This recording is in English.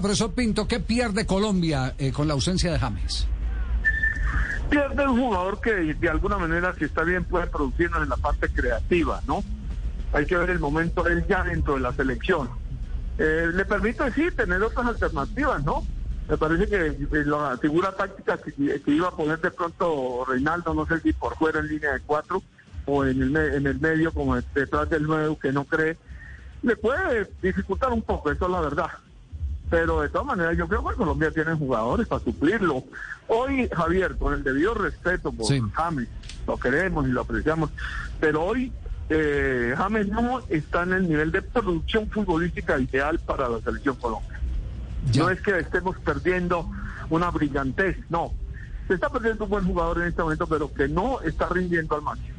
Profesor Pinto, ¿qué pierde Colombia eh, con la ausencia de James? pierde un jugador que de alguna manera, si está bien, puede producirnos en la parte creativa, ¿no? Hay que ver el momento él ya dentro de la selección. Eh, le permite, sí, tener otras alternativas, ¿no? Me parece que eh, la figura táctica que, que, iba a poner de pronto Reinaldo, no sé si por fuera en línea de cuatro o en el, en el medio, como detrás del nuevo que no cree, le puede dificultar un poco, eso es la verdad. Pero de todas maneras, yo creo que Colombia tiene jugadores para suplirlo. Hoy, Javier, con el debido respeto por James, lo queremos y lo apreciamos, pero hoy eh, James no está en el nivel de producción futbolística ideal para la selección Colombia. No es que estemos perdiendo una brillantez, no. Se está perdiendo un buen jugador en este momento, pero que no está rindiendo al máximo.